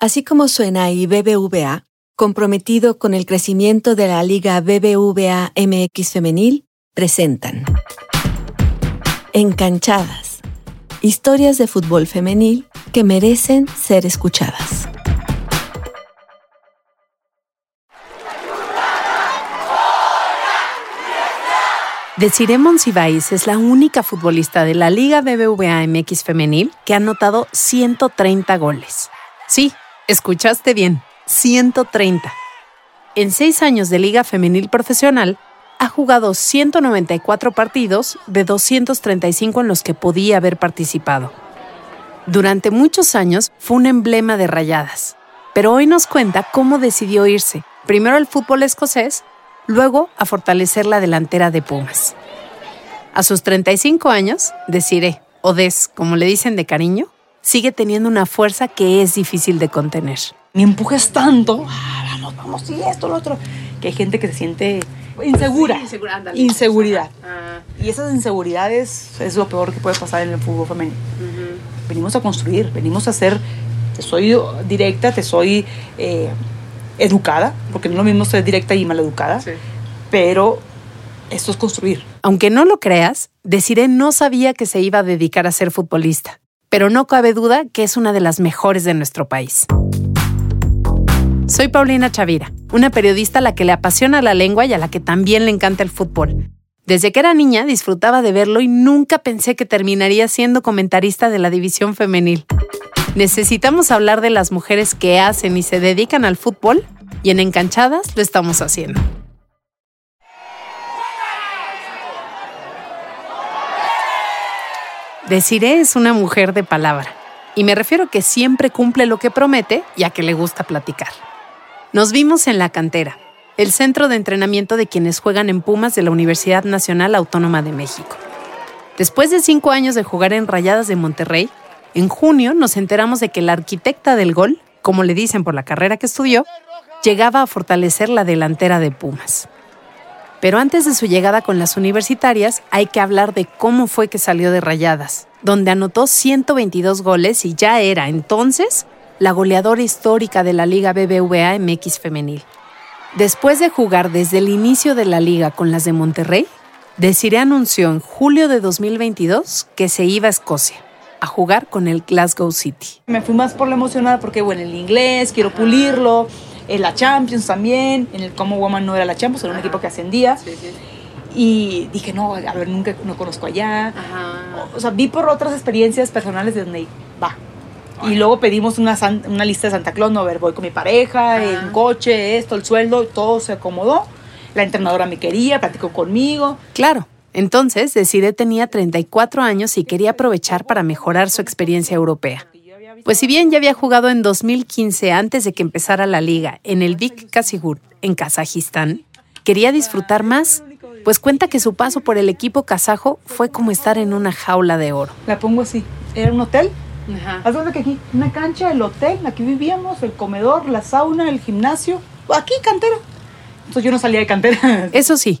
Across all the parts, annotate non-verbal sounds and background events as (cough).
Así como suena y BBVA, comprometido con el crecimiento de la Liga BBVA MX Femenil, presentan Encanchadas. Historias de fútbol femenil que merecen ser escuchadas. Desiree Monsiváis es la única futbolista de la Liga BBVA MX Femenil que ha anotado 130 goles. Sí, escuchaste bien, 130. En seis años de Liga Femenil Profesional, ha jugado 194 partidos de 235 en los que podía haber participado. Durante muchos años fue un emblema de rayadas, pero hoy nos cuenta cómo decidió irse, primero al fútbol escocés, luego a fortalecer la delantera de Pumas. A sus 35 años, Desiree, o Des, como le dicen de cariño, sigue teniendo una fuerza que es difícil de contener. Ni empujes tanto, ah, vamos, vamos, y esto, lo otro, que hay gente que se siente insegura. inseguridad. Ah. Y esas inseguridades es lo peor que puede pasar en el fútbol femenino. Venimos a construir, venimos a ser, te soy directa, te soy eh, educada, porque no es lo mismo ser directa y mal educada, pero esto es construir. Aunque no lo creas, Desiree no sabía que se iba a dedicar a ser futbolista, pero no cabe duda que es una de las mejores de nuestro país. Soy Paulina Chavira, una periodista a la que le apasiona la lengua y a la que también le encanta el fútbol. Desde que era niña disfrutaba de verlo y nunca pensé que terminaría siendo comentarista de la división femenil. Necesitamos hablar de las mujeres que hacen y se dedican al fútbol y en Encanchadas lo estamos haciendo. Desiree es una mujer de palabra, y me refiero que siempre cumple lo que promete y a que le gusta platicar. Nos vimos en la cantera, el centro de entrenamiento de quienes juegan en Pumas de la Universidad Nacional Autónoma de México. Después de cinco años de jugar en Rayadas de Monterrey, en junio nos enteramos de que la arquitecta del gol, como le dicen por la carrera que estudió, llegaba a fortalecer la delantera de Pumas. Pero antes de su llegada con las universitarias, hay que hablar de cómo fue que salió de Rayadas, donde anotó 122 goles y ya era entonces la goleadora histórica de la Liga BBVA MX femenil. Después de jugar desde el inicio de la liga con las de Monterrey, Desiree anunció en julio de 2022 que se iba a Escocia a jugar con el Glasgow City. Me fui más por la emocionada porque, bueno, el inglés, quiero pulirlo, en la Champions también, en el Como Woman no era la Champions, era un equipo que ascendía. Y dije, no, a ver, nunca no conozco allá. O sea, vi por otras experiencias personales de donde va, y luego pedimos una, una lista de Santa Claus, no, a ver, voy con mi pareja, el coche, esto, el sueldo, todo se acomodó. La entrenadora me quería, platicó conmigo. Claro. Entonces, Desiree tenía 34 años y quería aprovechar para mejorar su experiencia europea. Pues si bien ya había jugado en 2015 antes de que empezara la liga en el Vik Kasigur en Kazajistán, quería disfrutar más, pues cuenta que su paso por el equipo kazajo fue como estar en una jaula de oro. La pongo así, era un hotel Ajá. Haz que aquí, una cancha, el hotel, aquí vivíamos, el comedor, la sauna, el gimnasio. Aquí, cantera. Entonces yo no salía de cantera. Eso sí,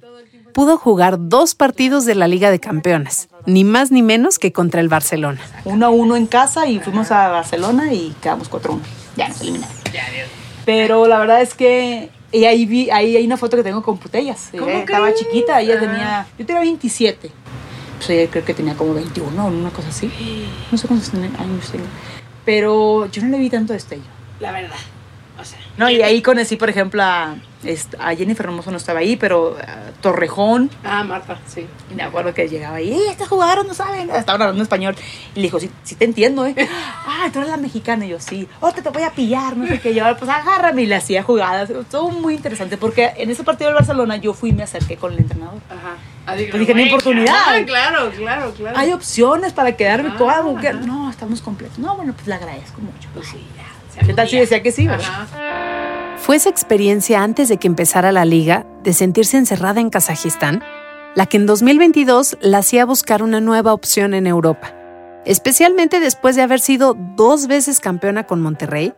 pudo jugar dos partidos de la Liga de Campeones, ni más ni menos que contra el Barcelona. Uno a uno en casa y fuimos a Barcelona y quedamos 4-1. Ya nos eliminaron. Pero la verdad es que y ahí vi, ahí hay una foto que tengo con Putellas. estaba chiquita, ella tenía, yo tenía 27 pues ella creo que tenía como 21 o una cosa así. No sé cuántos años tengo. Pero yo no le vi tanto destello. La verdad. No, y ahí conocí, por ejemplo, a, a Jennifer Hermoso no estaba ahí, pero Torrejón. Ah, Marta, sí. Y me acuerdo que llegaba ahí, ¡eh, este jugador no saben! Estaban hablando español. Y le dijo, sí, sí te entiendo, ¿eh? (laughs) ah, tú eres la mexicana. Y yo, sí. Oh, te, te voy a pillar, no sé qué. Y yo, pues agárrame. Y le hacía jugadas. Todo muy interesante, porque en ese partido del Barcelona yo fui y me acerqué con el entrenador. Ajá. Ah, pues dije, no hay oportunidad. Ah, claro, claro, claro. Hay opciones para quedarme ah, No, estamos completos. No, bueno, pues le agradezco mucho. Pues sí, ya. ¿Qué tal si decía que sí, verdad? Fue esa experiencia antes de que empezara la liga, de sentirse encerrada en Kazajistán, la que en 2022 la hacía buscar una nueva opción en Europa, especialmente después de haber sido dos veces campeona con Monterrey,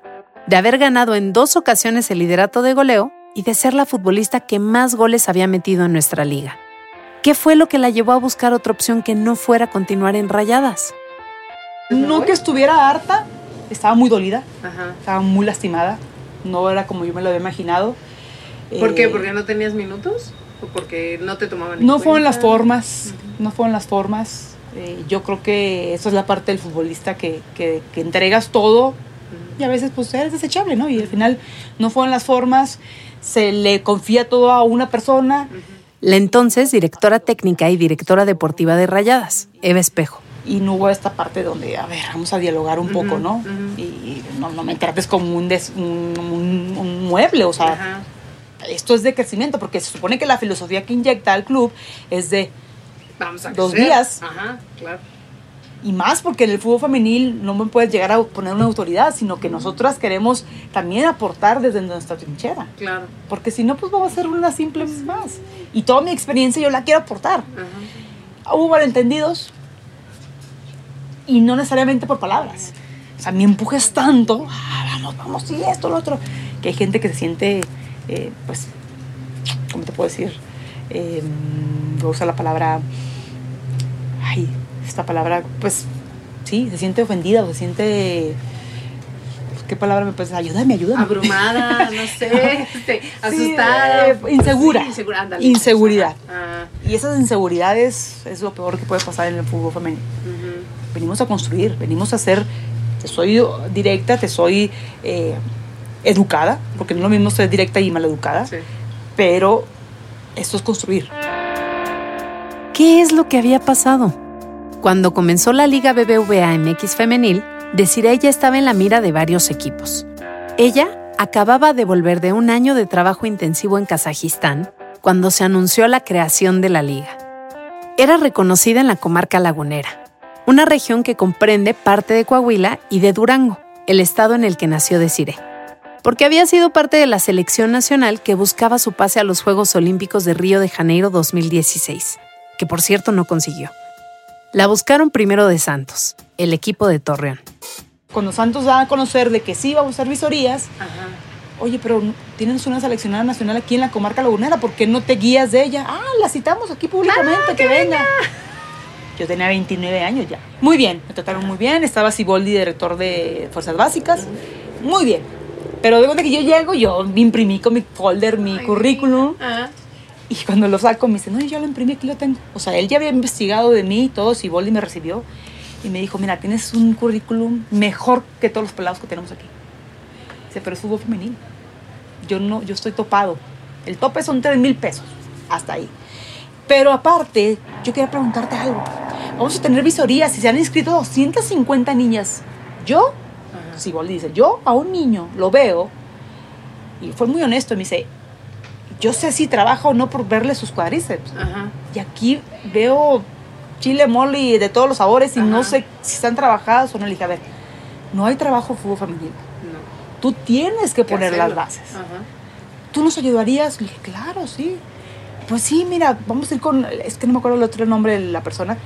de haber ganado en dos ocasiones el liderato de goleo y de ser la futbolista que más goles había metido en nuestra liga. ¿Qué fue lo que la llevó a buscar otra opción que no fuera continuar en rayadas? No que estuviera harta, estaba muy dolida, Ajá. estaba muy lastimada, no era como yo me lo había imaginado. ¿Por qué? Eh, ¿Porque no tenías minutos? ¿O porque no te tomaban No fueron las formas, no fueron las formas. Eh, yo creo que eso es la parte del futbolista que, que, que entregas todo y a veces pues eres desechable, ¿no? Y al final no fueron las formas, se le confía todo a una persona. La entonces directora técnica y directora deportiva de Rayadas, Eva Espejo. Y no hubo esta parte donde, a ver, vamos a dialogar un poco, Ujú, ¿no? ujú. Y, y no, no me trates como un, des- un, un- un mueble, o sea, Ajá. esto es de crecimiento, porque se supone que la filosofía que inyecta al club es de, Vamos a Dos crecer. días. Ajá, claro. y más porque en el fútbol femenil no me puedes llegar a poner una autoridad, sino que nosotras queremos también aportar desde nuestra trinchera, Claro. porque si no, pues vamos a ser una simple más. Y toda mi experiencia yo la quiero aportar. Hubo malentendidos y no necesariamente por palabras. O sea, mi empuje es tanto, ah, vamos, vamos, sí, esto, lo otro, que hay gente que se siente, eh, pues, ¿cómo te puedo decir? Eh, voy a usar la palabra, ay, esta palabra, pues, sí, se siente ofendida o se siente, ¿qué palabra me puedes Ayúdame, ayúdame. Abrumada, (laughs) no sé, este, Sí, asustada. eh, insegura. Sí, insegura, ándale. Inseguridad. Y esas inseguridades es lo peor que puede pasar en el fútbol femenino. Ujú. Venimos a construir, venimos a ser, te soy directa, te soy eh, educada, porque no es lo mismo ser directa y maleducada, Sí. pero esto es construir. ¿Qué es lo que había pasado? Cuando comenzó la Liga BBVA MX femenil, Desiree ya estaba en la mira de varios equipos. Ella acababa de volver de un año de trabajo intensivo en Kazajistán cuando se anunció la creación de la liga. Era reconocida en la comarca lagunera, una región que comprende parte de Coahuila y de Durango, el estado en el que nació Desiree, porque había sido parte de la selección nacional que buscaba su pase a los Juegos Olímpicos de Río de Janeiro 2016 que por cierto no consiguió. La buscaron primero de Santos, el equipo de Torreón. Cuando Santos da a conocer de que sí vamos a hacer visorías, oye, pero tienes una seleccionada nacional aquí en la comarca lagunera, ¿por qué no te guías de ella? Ah, la citamos aquí públicamente, que, venga. Yo tenía 29 años ya. Muy bien, me trataron muy bien. Estaba Siboldi, director de Fuerzas Básicas. Muy bien. Pero de cuenta que yo llego, yo me imprimí con mi folder, mi currículum. Y cuando lo saco, me dice, no, yo lo imprimí, aquí lo tengo. O sea, él ya había investigado de mí y todo, Siboldi me recibió. Y me dijo, mira, tienes un currículum mejor que todos los pelados que tenemos aquí. Dice, pero es fútbol femenino. Yo no, yo estoy topado. El tope son 3 mil pesos. Hasta ahí. Pero aparte, yo quería preguntarte algo. Vamos a tener visorías y se han inscrito 250 niñas. Yo, Siboldi dice, yo a un niño lo veo, y fue muy honesto, me dice, yo sé si trabaja o no por verle sus cuádriceps. Ajá. Y aquí veo chile, mole de todos los sabores y no sé si están trabajadas o no. Le dije, a ver, no hay trabajo fútbol femenino. No. Tú tienes que ¿Qué poner las bases. Ajá. ¿Tú nos ayudarías? Le dije, claro, sí. Pues sí, mira, vamos a ir con, es que no me acuerdo el otro nombre de la persona.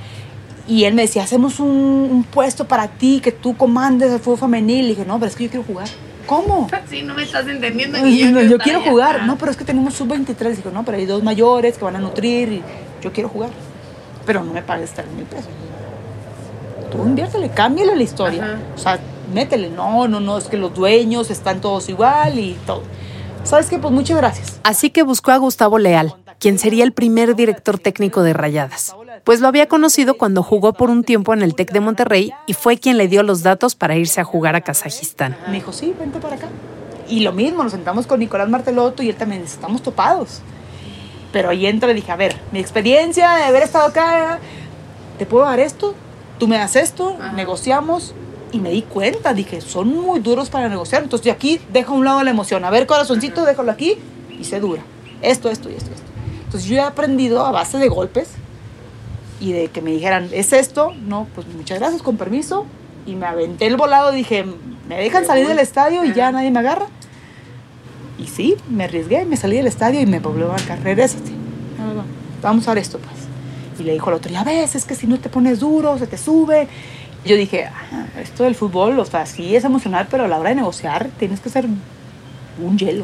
Y él me decía, hacemos un, un puesto para ti, que tú comandes el fútbol femenil. Le dije, no, pero es que yo quiero jugar. ¿Cómo? (laughs) Sí, no me estás entendiendo. No, yo, yo quiero jugar. No, pero es que tenemos sub-23. Digo, no, pero hay dos mayores que van a nutrir y yo quiero jugar. Pero no me pagues 3 mil pesos. Tú inviértele, cámbiale la historia. Ajá. O sea, métele. No, no, no, es que los dueños están todos igual y todo. ¿Sabes qué? Pues muchas gracias. Así que buscó a Gustavo Leal, quien sería el primer director técnico de Rayadas, pues lo había conocido cuando jugó por un tiempo en el TEC de Monterrey y fue quien le dio los datos para irse a jugar a Kazajistán. Me dijo, sí, vente para acá. Y lo mismo, nos sentamos con Nicolás Martelotto y él también, dice, estamos topados. Pero ahí entra y dije, a ver, mi experiencia de haber estado acá, ¿te puedo dar esto? Tú me das esto, Ajá. negociamos. Y me di cuenta, dije, son muy duros para negociar. Entonces, de aquí, deja a un lado la emoción. A ver, corazoncito, déjalo aquí y se dura. Esto, esto y esto, esto. Entonces, yo he aprendido a base de golpes y de que me dijeran, ¿es esto? No, pues muchas gracias, con permiso. Y me aventé el volado, dije, ¿me dejan salir del estadio y ya nadie me agarra? Y sí, me arriesgué, me salí del estadio y me volvió a marcar, no, no, Vamos a ver esto, pues. Y le dijo al otro, ya ves, es que si no te pones duro, se te sube. Y yo dije, "Ah, esto del fútbol, o sea, sí es emocional, pero a la hora de negociar tienes que ser un hielo.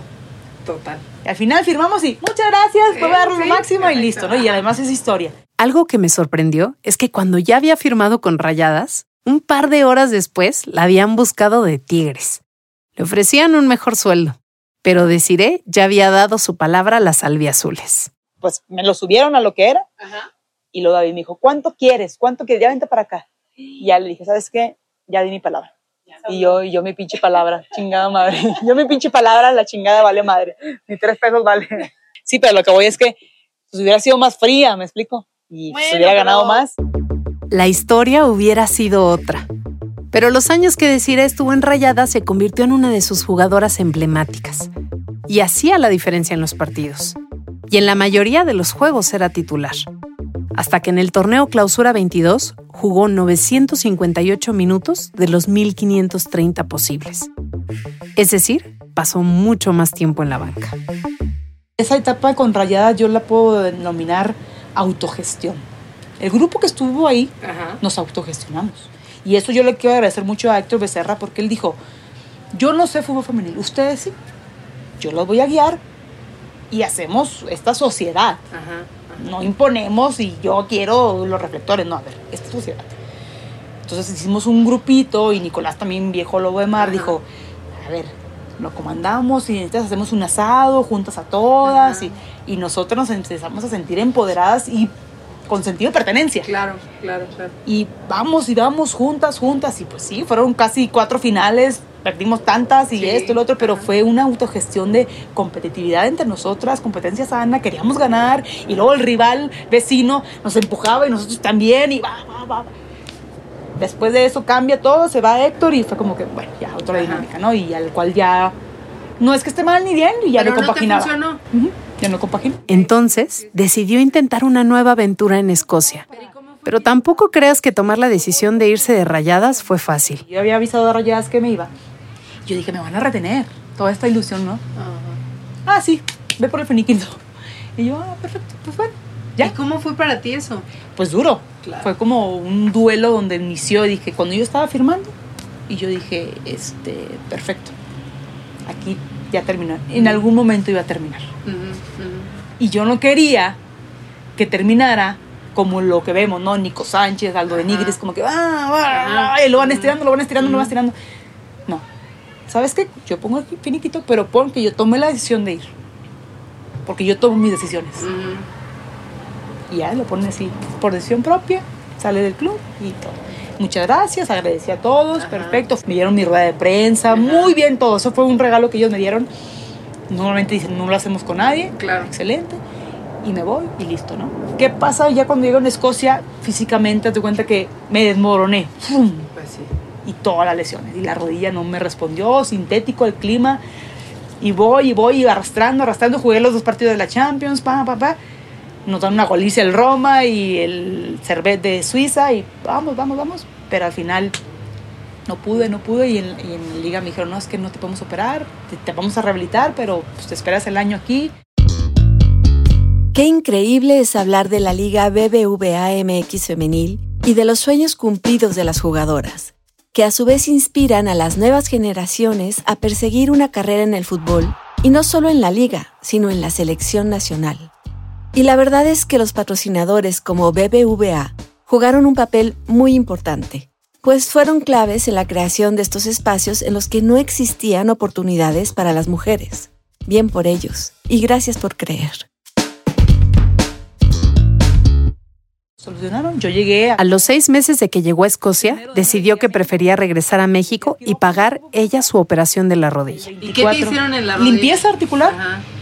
Total. Y al final firmamos y muchas gracias, Sí, fue dar lo máximo y listo, ¿no? Y además es historia. Algo que me sorprendió es que cuando ya había firmado con Rayadas, Un par de horas después la habían buscado de Tigres. Le ofrecían un mejor sueldo, pero Desiree ya había dado su palabra a las albiazules. Pues me lo subieron a lo que era. Y luego David me dijo, ¿cuánto quieres? ¿Cuánto quieres? Ya vente para acá. Y ya le dije, ¿sabes qué? Ya di mi palabra. Y yo, y yo mi pinche palabra, chingada madre. (laughs) Yo mi pinche palabra, la chingada vale madre. Ni tres pesos vale. (laughs) Sí, pero lo que voy es que pues, hubiera sido más fría, ¿me explico? Y pues, Bueno, hubiera ganado pero- más. La historia hubiera sido otra. Pero los años que Desiree estuvo en Rayada se convirtió en una de sus jugadoras emblemáticas. Y hacía la diferencia en los partidos. Y en la mayoría de los juegos era titular. Hasta que en el torneo Clausura 22 jugó 958 minutos de los 1530 posibles. Es decir, pasó mucho más tiempo en la banca. Esa etapa con Rayadas yo la puedo denominar autogestión. El grupo que estuvo ahí nos autogestionamos. Y eso yo le quiero agradecer mucho a Héctor Becerra porque él dijo, yo no sé fútbol femenil, ustedes sí, yo los voy a guiar y hacemos esta sociedad. No imponemos y yo quiero los reflectores, no, a ver, esta sociedad. Entonces hicimos un grupito y Nicolás también, viejo lobo de mar, Ajá. dijo, a ver, lo comandamos y entonces hacemos un asado juntas a todas y, y nosotros nos empezamos a sentir empoderadas y con sentido de pertenencia. Claro, claro, claro. Y vamos y vamos juntas, juntas. Y pues sí, fueron casi cuatro finales, perdimos tantas y Sí, esto y lo otro, pero ajá. fue una autogestión de competitividad entre nosotras, competencia sana, queríamos ganar. Y luego el rival vecino nos empujaba y nosotros también. Y va, va, va. Después de eso cambia todo, se va Héctor y fue como que, bueno, ya otra Ajá. dinámica, ¿no? Y al cual ya no es que esté mal ni bien y ya no compaginaba. Ya no compagina. Entonces, decidió intentar una nueva aventura en Escocia. Pero tampoco creas que tomar la decisión de irse de rayadas fue fácil. Yo había avisado a Rayadas que me iba. Yo dije, me van a retener. Toda esta ilusión, ¿no? Ah, sí, ve por el finiquito. Y yo, ah, perfecto, pues bueno, ¿Y ya. cómo fue para ti eso? Pues duro. Claro. Fue como un duelo donde inició. Dije, cuando yo estaba firmando, y yo dije, este, perfecto. Aquí ya terminó. En algún momento iba a terminar. Y yo no quería que terminara como lo que vemos, ¿no? Nico Sánchez, Aldo de Ajá. Nigris, como que, ah, ah, ah, y lo van estirando, lo van estirando, lo van estirando. ¿Sabes qué? Yo pongo aquí finiquito, pero pon que yo tomé la decisión de ir. Porque yo tomo mis decisiones. Y ya lo ponen así, por decisión propia, sale del club y todo. Muchas gracias, agradecí a todos, Ajá. perfecto. Me dieron mi rueda de prensa, muy bien todo. Eso fue un regalo que ellos me dieron. Normalmente dicen, no lo hacemos con nadie. Claro. Excelente. Y me voy y listo, ¿no? ¿Qué pasa ya cuando llego en Escocia? Físicamente, te cuenta que me desmoroné. ¡Fum! Todas las lesiones. Y la rodilla no me respondió, sintético el clima. Y voy y voy arrastrando, arrastrando. Jugué los dos partidos de la Champions, pa, pa, pa. Nos dan una goliza el Roma y el Servet de Suiza. Y vamos, vamos, vamos. Pero al final no pude, no pude. Y en, la liga me dijeron, no, es que no te podemos operar, te, te vamos a rehabilitar, pero pues, te esperas el año aquí. Qué increíble es hablar de la Liga BBVA MX femenil y de los sueños cumplidos de las jugadoras, que a su vez inspiran a las nuevas generaciones a perseguir una carrera en el fútbol, y no solo en la liga, sino en la selección nacional. Y la verdad es que los patrocinadores como BBVA jugaron un papel muy importante, pues fueron claves en la creación de estos espacios en los que no existían oportunidades para las mujeres. Bien por ellos, y gracias por creer. Solucionaron. Yo llegué a... A los seis meses de que llegó a Escocia, decidió que prefería regresar a México y pagar ella su operación de la rodilla. ¿Y qué te hicieron en la rodilla? Limpieza articular.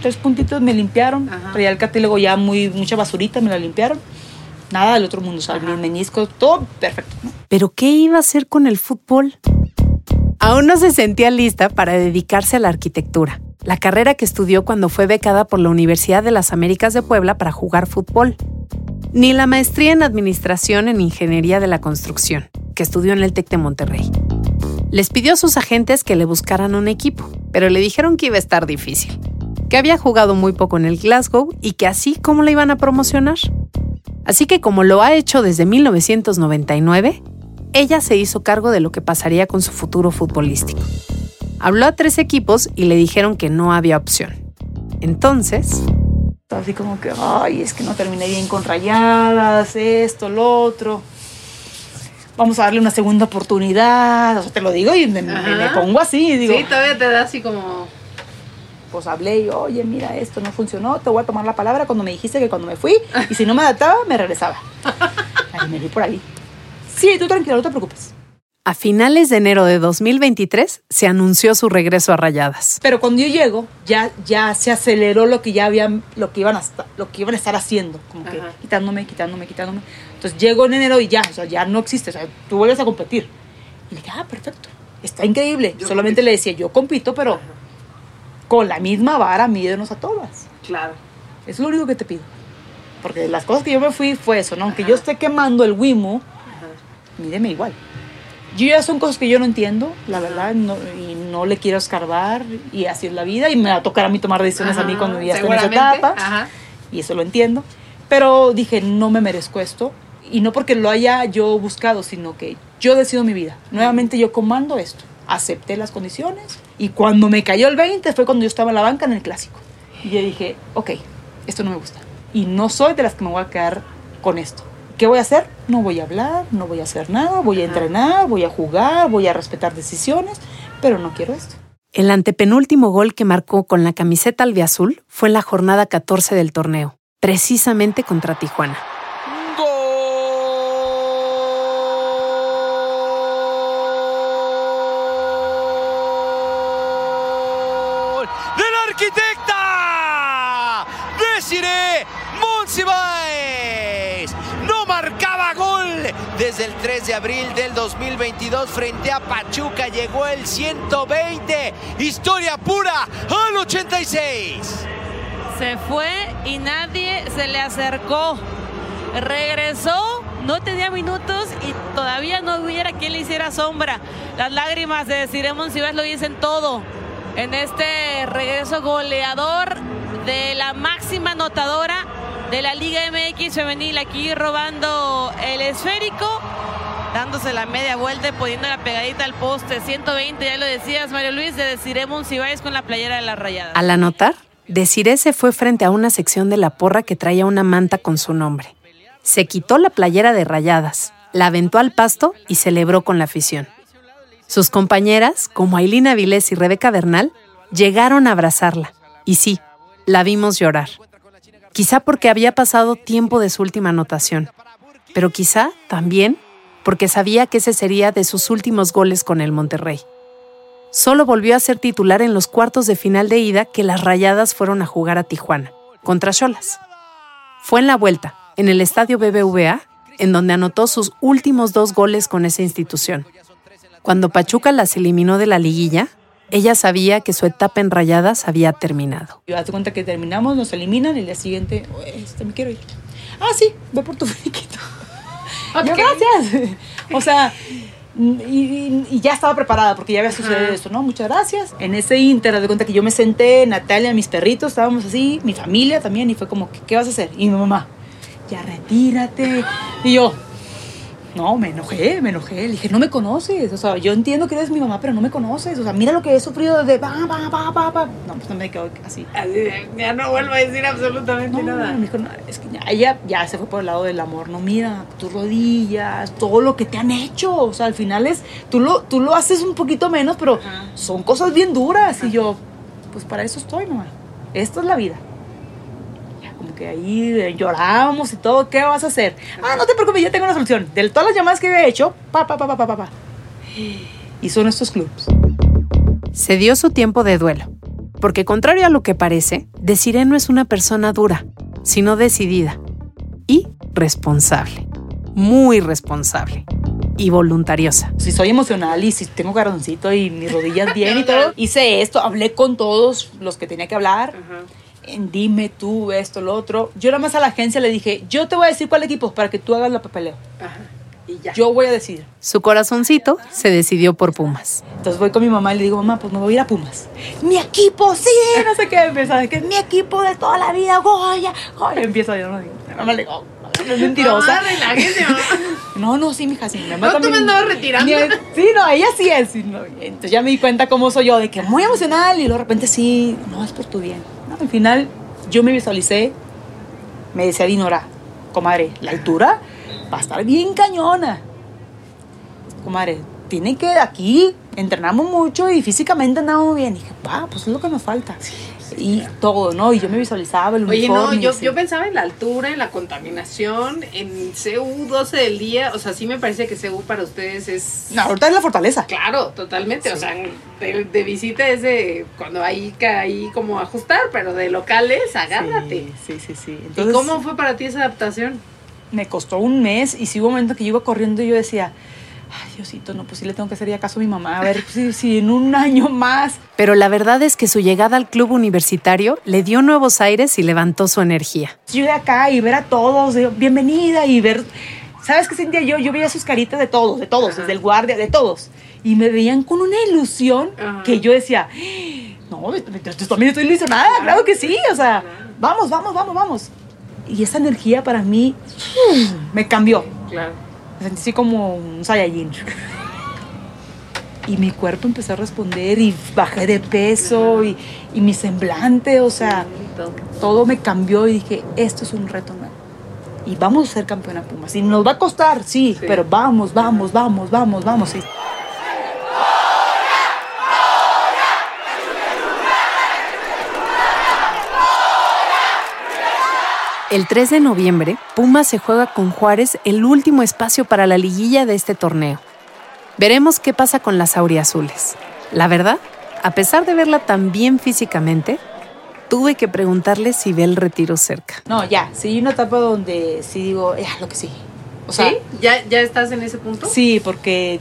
Tres puntitos me limpiaron. Ajá. Traía el cartílago ya muy, mucha basurita, me la limpiaron. Nada del otro mundo, o sea, Ajá. mis meniscos, todo perfecto. ¿no? ¿Pero qué iba a hacer con el fútbol? Aún no se sentía lista para dedicarse a la arquitectura, la carrera que estudió cuando fue becada por la Universidad de las Américas de Puebla para jugar fútbol. Ni la maestría en Administración en Ingeniería de la Construcción, que estudió en el TEC de Monterrey. Les pidió a sus agentes que le buscaran un equipo, pero le dijeron que iba a estar difícil, que había jugado muy poco en el Glasgow y que así cómo la iban a promocionar. Así que como lo ha hecho desde 1999, ella se hizo cargo de lo que pasaría con su futuro futbolístico. Habló a tres equipos y le dijeron que no había opción. Entonces, así como que, ay, es que no terminé bien con rayadas, esto, lo otro. vamos a darle una segunda oportunidad. O sea, te lo digo y me, me- Ajá. me pongo así. Digo, Sí, todavía te da así como... pues hablé y, oye, mira, esto no funcionó, te voy a tomar la palabra cuando me dijiste que cuando me fui, y si no me adaptaba, me regresaba. (laughs) Ahí me fui por ahí. Sí, tú tranquilo, no te preocupes. A finales de enero de 2023 se anunció su regreso a Rayadas. Pero cuando yo llego, ya, ya se aceleró lo que ya habían, lo que iban a estar, lo que iban a estar haciendo, como que quitándome, quitándome, quitándome. Entonces llego en enero y ya, o sea, ya no existe, o sea, tú vuelves a competir. Y le dije, ah, perfecto, está increíble. Solamente le decía, yo compito, pero con la misma vara, mídenos a todas. Claro. Eso es lo único que te pido. Porque las cosas que yo me fui fue eso, ¿no? Aunque yo esté quemando el Wimu, mídeme igual. Yo ya son cosas que yo no entiendo, la verdad, no- y no le quiero escarbar, y así es la vida, y me va a tocar a mí tomar decisiones a mí cuando ya esté en esa etapa, Ajá. y eso lo entiendo. Pero dije, no me merezco esto, y no porque lo haya yo buscado, sino que yo decido mi vida. Nuevamente yo comando esto, acepté las condiciones, y cuando me cayó el 20 fue cuando yo estaba en la banca en el clásico. Y yo dije, ok, esto no me gusta. Y no soy de las que me voy a quedar con esto. ¿Qué voy a hacer? No voy a hablar, no voy a hacer nada, voy a entrenar, voy a jugar, voy a respetar decisiones, pero no quiero esto. El antepenúltimo gol que marcó con la camiseta albiazul fue en la jornada 14 del torneo, precisamente contra Tijuana. Desde el 3 de abril del 2022 frente a Pachuca. Llegó el 120. Historia pura al 86. Se fue y nadie se le acercó. Regresó, no tenía minutos y todavía no hubiera quien le hiciera sombra. Las lágrimas de Ciremon Cibes lo dicen todo. En este regreso goleador de la máxima anotadora de la Liga MX femenil, aquí robando el esférico, dándose la media vuelta y poniendo la pegadita al poste. 120, ya lo decías, Mario Luis, de Ciremon Cibes con la playera de las rayadas. Al anotar, Desiree se fue frente a una sección de la porra que traía una manta con su nombre. Se quitó la playera de rayadas, la aventó al pasto y celebró con la afición. Sus compañeras, como Ailín Avilés y Rebeca Bernal, llegaron a abrazarla. Y sí, la vimos llorar. Quizá porque había pasado tiempo de su última anotación, pero quizá también porque sabía que ese sería de sus últimos goles con el Monterrey. Solo volvió a ser titular en los cuartos de final de ida que las Rayadas fueron a jugar a Tijuana, contra Cholas. Fue en la vuelta, en el estadio BBVA, en donde anotó sus últimos dos goles con esa institución. Cuando Pachuca las eliminó de la liguilla, ella sabía que su etapa en Rayadas había terminado. Y date cuenta que terminamos, nos eliminan y el día siguiente, "Oye, este, me quiero ir. Ah, sí, ve por tu (laughs) friquito. Yo, gracias. (laughs) O sea, y, y- y ya estaba preparada porque ya había sucedido esto, ¿no? Muchas gracias. En ese inter, de cuenta que yo me senté, Natalia, mis perritos, estábamos así, mi familia también, y fue como, ¿qué, qué vas a hacer? Y mi mamá, ya retírate. Y yo, no, me enojé, me enojé. Le dije, no me conoces. O sea, yo entiendo que eres mi mamá, pero no me conoces. O sea, mira lo que he sufrido desde... Pa, pa, pa, pa, pa. No, pues no me quedo así. Ya no vuelvo a decir absolutamente No, me dijo, no, es que ya, ella ya se fue por el lado del amor. No, mira, tus rodillas, todo lo que te han hecho. O sea, al final es, tú lo, tú lo haces un poquito menos, pero son cosas bien duras. Y yo, pues para eso estoy, mamá. Esto es la vida. Como que ahí eh, llorábamos y todo. ¿Qué vas a hacer? Ah, no te preocupes, ya tengo una solución. De todas las llamadas que había hecho, pa, pa, pa, pa, pa, pa, pa. Y son estos clubs. Se dio su tiempo de duelo, porque contrario a lo que parece, Desiree no es una persona dura, sino decidida y responsable, muy responsable y voluntariosa. si soy emocional y si tengo cardoncito y mis rodillas bien y (laughs) todo, hice esto, hablé con todos los que tenía que hablar. En dime tú esto, lo otro. Yo nada más a la agencia le dije, yo te voy a decir cuál equipo para que tú hagas la papeleo. Yo voy a decir. Su corazoncito se decidió por Pumas. Entonces voy con mi mamá y le digo, mamá, pues me voy a ir a Pumas. Mi equipo, sí, no sé qué. Empieza, que es mi equipo de toda la vida, Goya, Goya. Empieza yo, no mamá le digo, no es mentirosa. (laughs) No, no, sí, mija, sí. Mi mamá No, tú también- me andabas retirando. Ni- Sí, no, ella sí es. sí, no, entonces ya me di cuenta cómo soy yo, de que muy emocional y luego de repente sí, no, es por tu bien. Al final yo me visualicé, me decía Dinora, comadre, la altura va a estar bien cañona. comadre, tiene que aquí entrenamos mucho y físicamente andamos bien. Y dije, pa, pues es lo que me falta. Y todo, ¿no? Y yo me visualizaba el Oye, uniforme. no, y yo, yo pensaba en la altura, en la contaminación, en CU 12 del día. O sea, sí me parece que CU para ustedes es. No, ahorita es la fortaleza. Claro, totalmente. O sea, de, de visita es de cuando hay que ahí como ajustar, pero de locales, agárrate. Sí, sí, sí. sí. ¿Y Entonces, cómo fue para ti esa adaptación? me costó un mes y sí hubo un momento que yo iba corriendo y yo decía, ay Diosito, no, pues sí le tengo que hacer ya caso a mi mamá, a ver si, si en un año más. Pero la verdad es que su llegada al club universitario le dio nuevos aires y levantó su energía. Yo de acá y ver a todos, de, bienvenida y ver, ¿sabes qué sentía yo? Yo veía sus caritas de todos, de todos, desde el guardia, de todos. Y me veían con una ilusión Ajá. que yo decía, no, yo también estoy ilusionada, claro que sí, o sea, vamos, vamos, vamos, vamos. Y esa energía para mí me cambió. Claro. Me sentí así como un Saiyajin. Y mi cuerpo empezó a responder y bajé de peso y, y mi semblante, o sea, todo me cambió y dije, esto es un reto nuevo. Y vamos a ser campeona Pumas. Y nos va a costar, sí, Sí. pero vamos, vamos, vamos, vamos, vamos. sí. El 3 de noviembre, Pumas se juega con Juárez el último espacio para la liguilla de este torneo. Veremos qué pasa con las auriazules. La verdad, a pesar de verla tan bien físicamente, tuve que preguntarle si ve el retiro cerca. No, ya, sí, hay una etapa donde sí digo, ya, lo que sí. O sea, ¿Ya, ¿Ya estás en ese punto? Sí, porque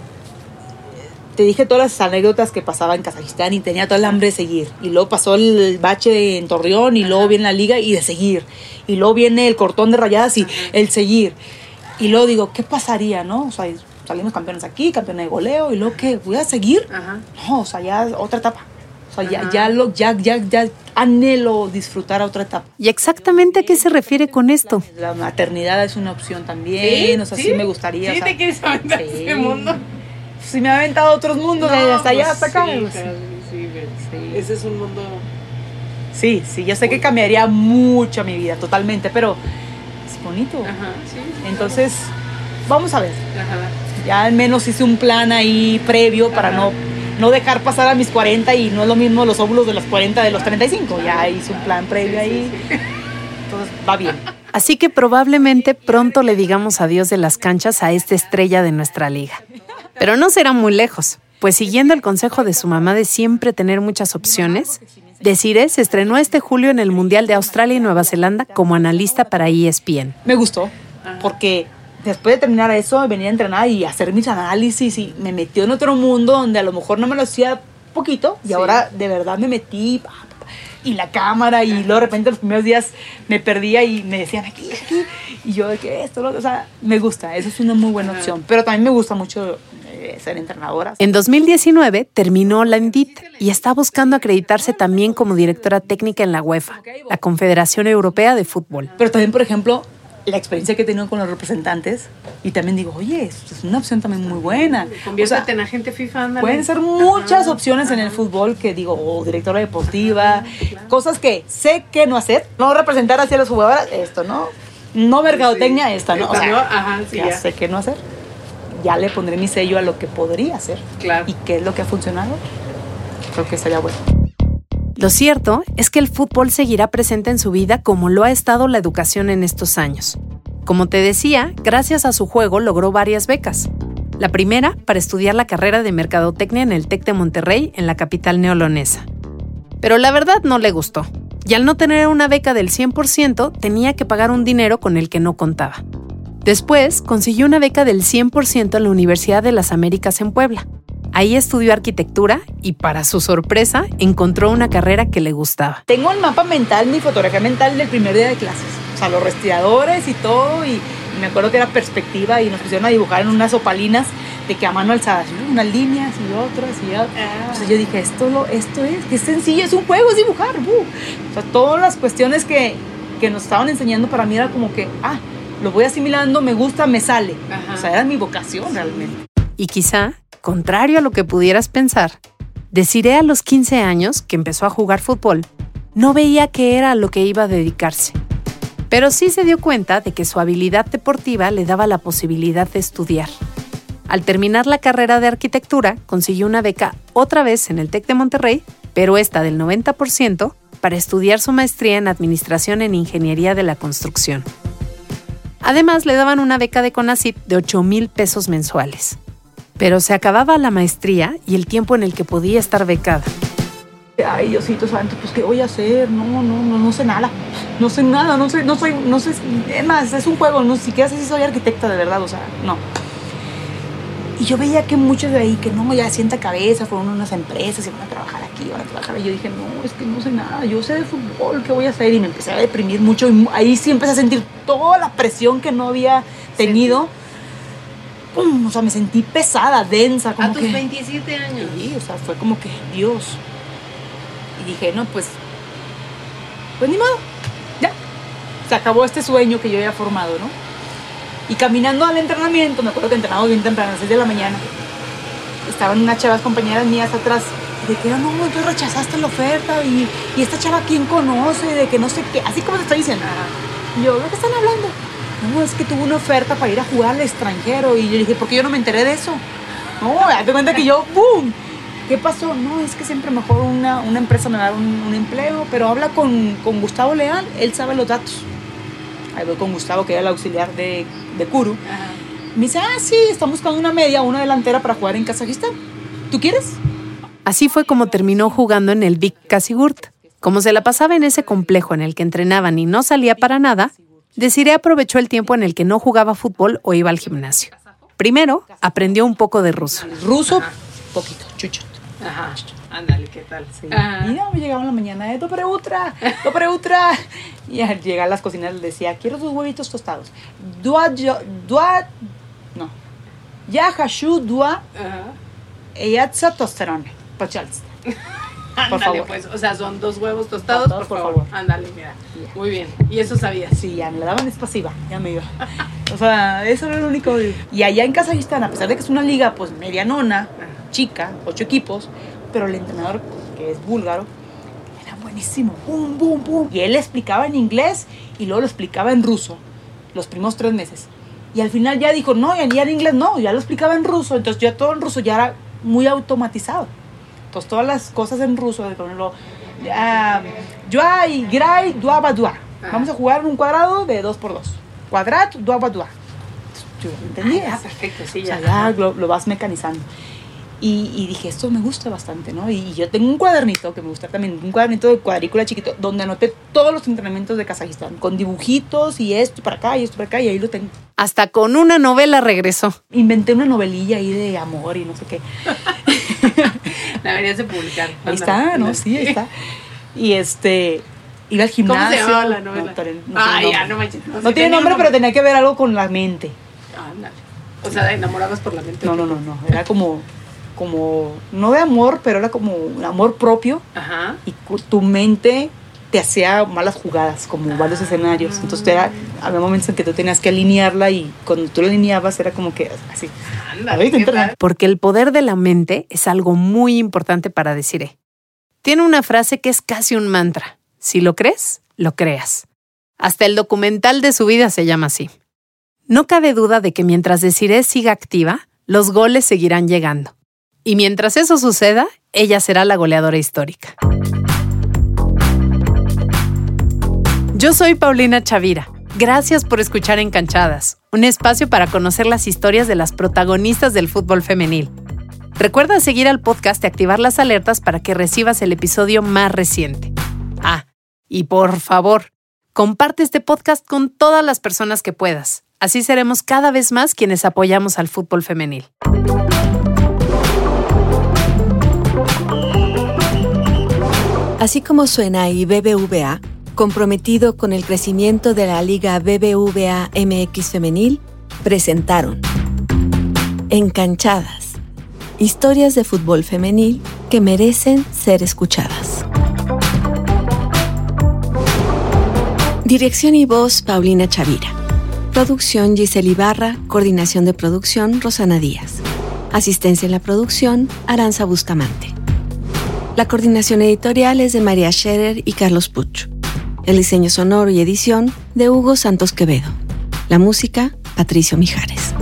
te dije todas las anécdotas que pasaba en Kazajistán y tenía todo el hambre de seguir. Y luego pasó el bache en Torreón y luego viene la liga y de seguir. Y luego viene el cortón de rayadas y el seguir. Y luego digo, ¿qué pasaría, no? O sea, salimos campeones aquí, campeones de goleo y luego ¿qué? ¿Voy a seguir? Ajá. No, o sea, ya es otra etapa. O sea, ya, Ajá. ya, lo, ya, ya, ya anhelo disfrutar a otra etapa. ¿Y exactamente a qué se refiere con esto? La maternidad es una opción también, o sea, sí, me gustaría. o sea, quieres aventar sí. Sí, me ha aventado a otros mundos, de hasta allá, hasta acá. pues, sí. Sí. Ese es un mundo... Sí, sí, yo sé que cambiaría mucho mi vida, totalmente, pero es bonito. Ajá, sí. Entonces, vamos a ver. Ajá. Ya al menos hice un plan ahí previo para no, no dejar pasar a mis 40 y no es lo mismo los óvulos de los 40 de los 35. Ya hice un plan previo ahí. Entonces, va bien. Así que probablemente pronto le digamos adiós de las canchas a esta estrella de nuestra liga. Pero no será muy lejos, pues siguiendo el consejo de su mamá de siempre tener muchas opciones, Desiree se estrenó este julio en el Mundial de Australia y Nueva Zelanda como analista para ESPN. Me gustó, porque después de terminar eso, venir a entrenar y hacer mis análisis y me metió en otro mundo donde a lo mejor no me lo hacía poquito y ahora de verdad me metí y la cámara y luego de repente los primeros días me perdía y me decían aquí, aquí y yo de que esto, lo o sea, me gusta, eso es una muy buena opción, pero también me gusta mucho eh, ser entrenadora. En 2019 terminó la ENDIT y está buscando acreditarse también como directora técnica en la UEFA, la Confederación Europea de Fútbol. Pero también, por ejemplo, la experiencia que he tenido con los representantes y también digo, oye, esto es una opción también muy buena. O sea, en agente FIFA. Pueden ser muchas opciones en el fútbol que digo, o directora deportiva, cosas que sé que no hacer, no representar hacia los jugadores, esto, ¿no? No mercadotecnia, esta, ¿no? O sea, Ajá, ya, sé que no hacer. Ya le pondré mi sello a lo que podría hacer. Claro. ¿Y qué es lo que ha funcionado? Creo que sería bueno. Lo cierto es que el fútbol seguirá presente en su vida como lo ha estado la educación en estos años. Como te decía, gracias a su juego logró varias becas. La primera para estudiar la carrera de Mercadotecnia en el TEC de Monterrey, en la capital neolonesa. Pero la verdad no le gustó, y al no tener una beca del 100%, tenía que pagar un dinero con el que no contaba. Después consiguió una beca del 100% en la Universidad de las Américas en Puebla. Ahí estudió arquitectura y para su sorpresa encontró una carrera que le gustaba. Tengo el mapa mental, mi fotografía mental del primer día de clases. O sea, los respiradores y todo. Y me acuerdo que era perspectiva y nos pusieron a dibujar en unas opalinas de que a mano alzada, ¿sí? unas líneas y otras y otras. Entonces yo dije, esto, lo, esto es, que es sencillo, es un juego, es dibujar. ¡bu! O sea, todas las cuestiones que, que nos estaban enseñando para mí era como que, ah, lo voy asimilando, me gusta, me sale. Ajá. O sea, era mi vocación realmente. Y quizá, contrario a lo que pudieras pensar, Desiree a los 15 años, que empezó a jugar fútbol, no veía que era a lo que iba a dedicarse. Pero sí se dio cuenta de que su habilidad deportiva le daba la posibilidad de estudiar. Al terminar la carrera de arquitectura, consiguió una beca otra vez en el TEC de Monterrey, pero esta del 90%, para estudiar su maestría en Administración en Ingeniería de la Construcción. Además, le daban una beca de CONACYT de 8 mil pesos mensuales. Pero se acababa la maestría y el tiempo en el que podía estar becada. Ay, Diosito santo, pues ¿qué voy a hacer? No, no, no, no sé nada. No sé nada, no sé, no soy, no sé, es más, es un juego, no siquiera sé si soy arquitecta de verdad, o sea, no. Y yo veía que muchos de ahí, que no, ya sienta cabeza, fueron unas empresas y van a trabajar aquí, van a trabajar. Y yo dije, no, es que no sé nada, yo sé de fútbol, ¿qué voy a hacer? Y me empecé a deprimir mucho. Y ahí sí empecé a sentir toda la presión que no había tenido. Pum, o sea, me sentí pesada, densa. Como a tus que, 27 años. Sí, o sea, fue como que, Dios. Y dije, no, pues, pues ni modo, ya. Se acabó este sueño que yo había formado, ¿no? Y caminando al entrenamiento, me acuerdo que entrenamos bien temprano, a las 6 de la mañana, estaban unas chavas compañeras mías atrás, de que no, tú rechazaste la oferta y, y esta chava, ¿quién conoce? De que no sé qué, así como te estoy diciendo. Yo, ¿de qué están hablando? No, es que tuvo una oferta para ir a jugar al extranjero. Y yo dije, ¿por qué yo no me enteré de eso? No, date cuenta que yo, (laughs) ¡pum! ¿Qué pasó? No, es que siempre mejor una, una empresa me da un, un empleo, pero habla con, con Gustavo Leal, él sabe los datos. Ahí voy con Gustavo, que era el auxiliar de, de Kuru. Me dice, ah, sí, están buscando una media, una delantera para jugar en Kazajistán. ¿Tú quieres? Así fue como terminó jugando en el Big Casigurt. Como se la pasaba en ese complejo en el que entrenaban y no salía para nada, Desiree aprovechó el tiempo en el que no jugaba fútbol o iba al gimnasio. Primero, aprendió un poco de ruso. Ruso, poquito, chucho. Ajá. Ándale, ¿qué tal? Sí. Y ya me llegaba en la mañana, eh, dobre ultra, dobre ultra. (laughs) Y al llegar a las cocinas les decía, quiero tus huevitos tostados. Dua, yo- dua, no. Ya hashu dua, Ajá. eyatza tosterone. Pachalsta. (laughs) Ándale, favor. pues. O sea, son dos huevos tostados, Tostados, por, por favor. Ándale, mira. Muy bien. Y eso sabías. Sí, ya me la daban expasiva, ya me iba. (laughs) O sea, eso era lo único. Y allá en Kazajistán, a pesar de que es una liga pues medianona, chica, ocho equipos, pero el entrenador, que es búlgaro, era buenísimo. Boom, boom, boom. Y él explicaba en inglés y luego lo explicaba en ruso, los primeros tres meses. Y al final ya dijo, no, ya ya en inglés no, ya lo explicaba en ruso. Entonces ya todo en ruso ya era muy automatizado. Entonces todas las cosas en ruso, de ponerlo, ah, Yuay, Gray, Dua, Badua. Vamos a jugar un cuadrado de 2 por 2 Cuadrat, Dua, Badua. Yo entendía. Ah, perfecto, sí, O sea, ya. ya lo, lo vas mecanizando. Y, y dije, esto me gusta bastante, ¿no? Y yo tengo un cuadernito que me gusta también, un cuadernito de cuadrícula chiquito, donde anoté todos los entrenamientos de Kazajistán, con dibujitos y esto para acá y esto para acá, y ahí lo tengo. Hasta con una novela regresó. Inventé una novelilla ahí de amor y no sé qué. (laughs) La deberías de publicar. Ahí está, ¿no? Sí, ahí está. Y este, iba al ¿Cómo gimnasio. se llama la novela? No, no ah, tiene ya, nombre. no manches. No sí tiene nombre, pero tenía que ver algo con la mente. Ándale. O sea, enamorabas por la mente. No, no, no, no. Era como, como, no de amor, pero era como un amor propio. Ajá. y tu mente te hacía malas jugadas, como varios escenarios. Entonces era, había momentos en que tú tenías que alinearla y cuando tú la alineabas era como que así. Ándale. Ahorita ¿qué internet. tal? Porque el poder de la mente es algo muy importante para Desiree. Tiene una frase que es casi un mantra. Si lo crees, lo creas. Hasta el documental de su vida se llama así. No cabe duda de que mientras Desiree siga activa, los goles seguirán llegando. Y mientras eso suceda, ella será la goleadora histórica. Yo soy Paulina Chavira. Gracias por escuchar Encanchadas, un espacio para conocer las historias de las protagonistas del fútbol femenil. Recuerda seguir al podcast y activar las alertas para que recibas el episodio más reciente. Ah, y por favor, comparte este podcast con todas las personas que puedas. Así seremos cada vez más quienes apoyamos al fútbol femenil. Así como suena y BBVA, comprometido con el crecimiento de la Liga BBVA MX Femenil, presentaron Encanchadas, historias de fútbol femenil que merecen ser escuchadas. Dirección y voz Paulina Chavira. Producción Giselle Ibarra, coordinación de producción Rosana Díaz. Asistencia en la producción Aranza Bustamante. La coordinación editorial es de María Scherer y Carlos Puch. El diseño sonoro y edición de Hugo Santos Quevedo. La música, Patricio Mijares.